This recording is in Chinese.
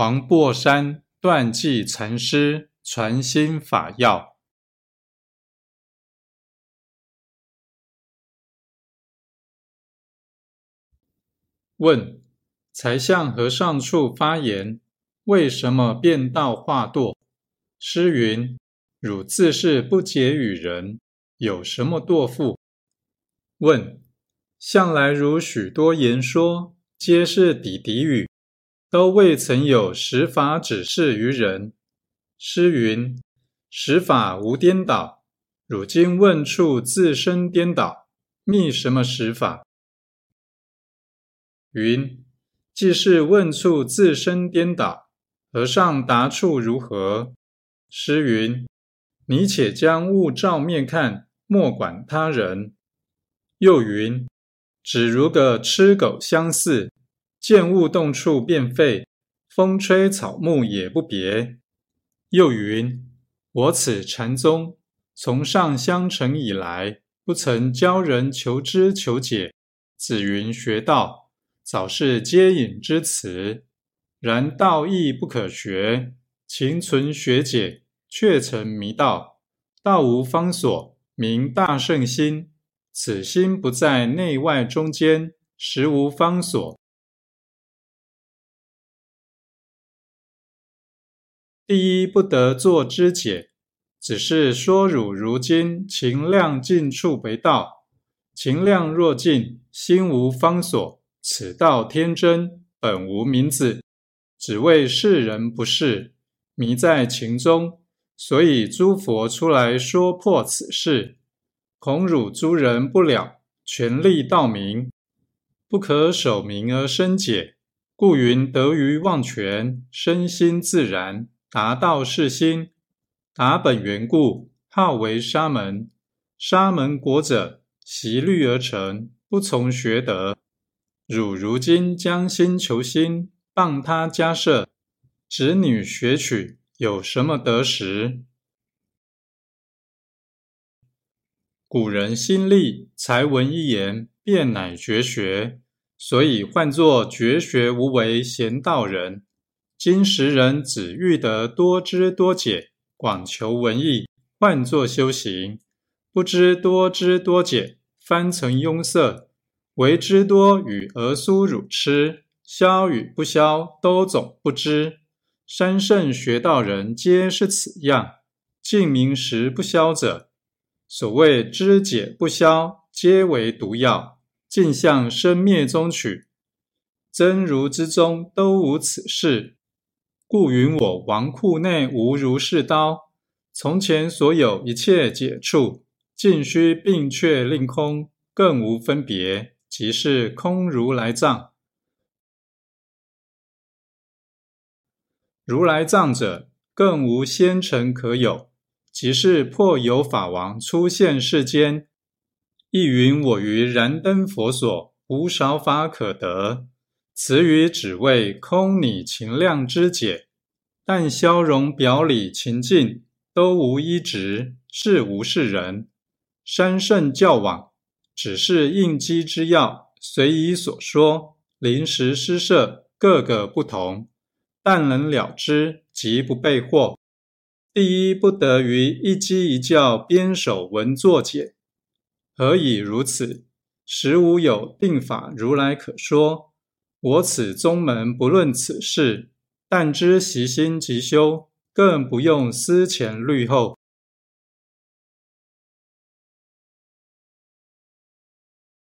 黄檗山断际禅师传心法要。问：才向和尚处发言，为什么变道化堕？诗云：“汝自是不解与人，有什么堕复？”问：向来如许多言说，皆是底底语，都未曾有实法指示于人。诗云：“实法无颠倒，汝今问处自身颠倒，觅什么实法？”云：既是问处自身颠倒，和尚答处如何？诗云：你且将物照面看，莫管他人。又云：只如个吃狗相似，见物动处便废，风吹草木也不别。又云：我此禅宗从上相承以来，不曾教人求知求解，子云学道。早是接引之词，然道义不可学，勤存学解，却成迷道。道无方所，名大圣心。此心不在内外中间，实无方所。第一不得作知解，只是说汝如今情量尽处为道，情量若尽，心无方所。此道天真，本无名字，只为世人不是迷在情中，所以诸佛出来说破此事，恐汝诸人不了，全力道明，不可守名而生解，故云得于忘全，身心自然，达道是心，达本缘故，号为沙门。沙门国者，习虑而成，不从学德。汝如今将心求心，谤他家舍，子女学取，有什么得时？古人心力，才闻一言，便乃绝学，所以唤作绝学无为贤道人。今时人只欲得多知多解，广求文艺，唤作修行，不知多知多解，翻成庸塞。为之多与俄苏汝痴，消与不消，都总不知。三圣学道人皆是此样，尽明时不消者，所谓知解不消，皆为毒药，尽向生灭中取。真如之中都无此事，故云我王库内无如是刀。从前所有一切解处，尽须并却令空，更无分别。即是空如来藏，如来藏者更无先尘可有。即是破有法王出现世间，亦云我于燃灯佛所无少法可得。此语只为空你情量之解，但消融表里情境都无一直，是无是人。三圣教往。只是应机之要，随意所说，临时施设，各个不同，但能了之，即不被惑。第一不得于一机一教编手文作解，何以如此？实无有定法如来可说。我此宗门不论此事，但知习心即修，更不用思前虑后。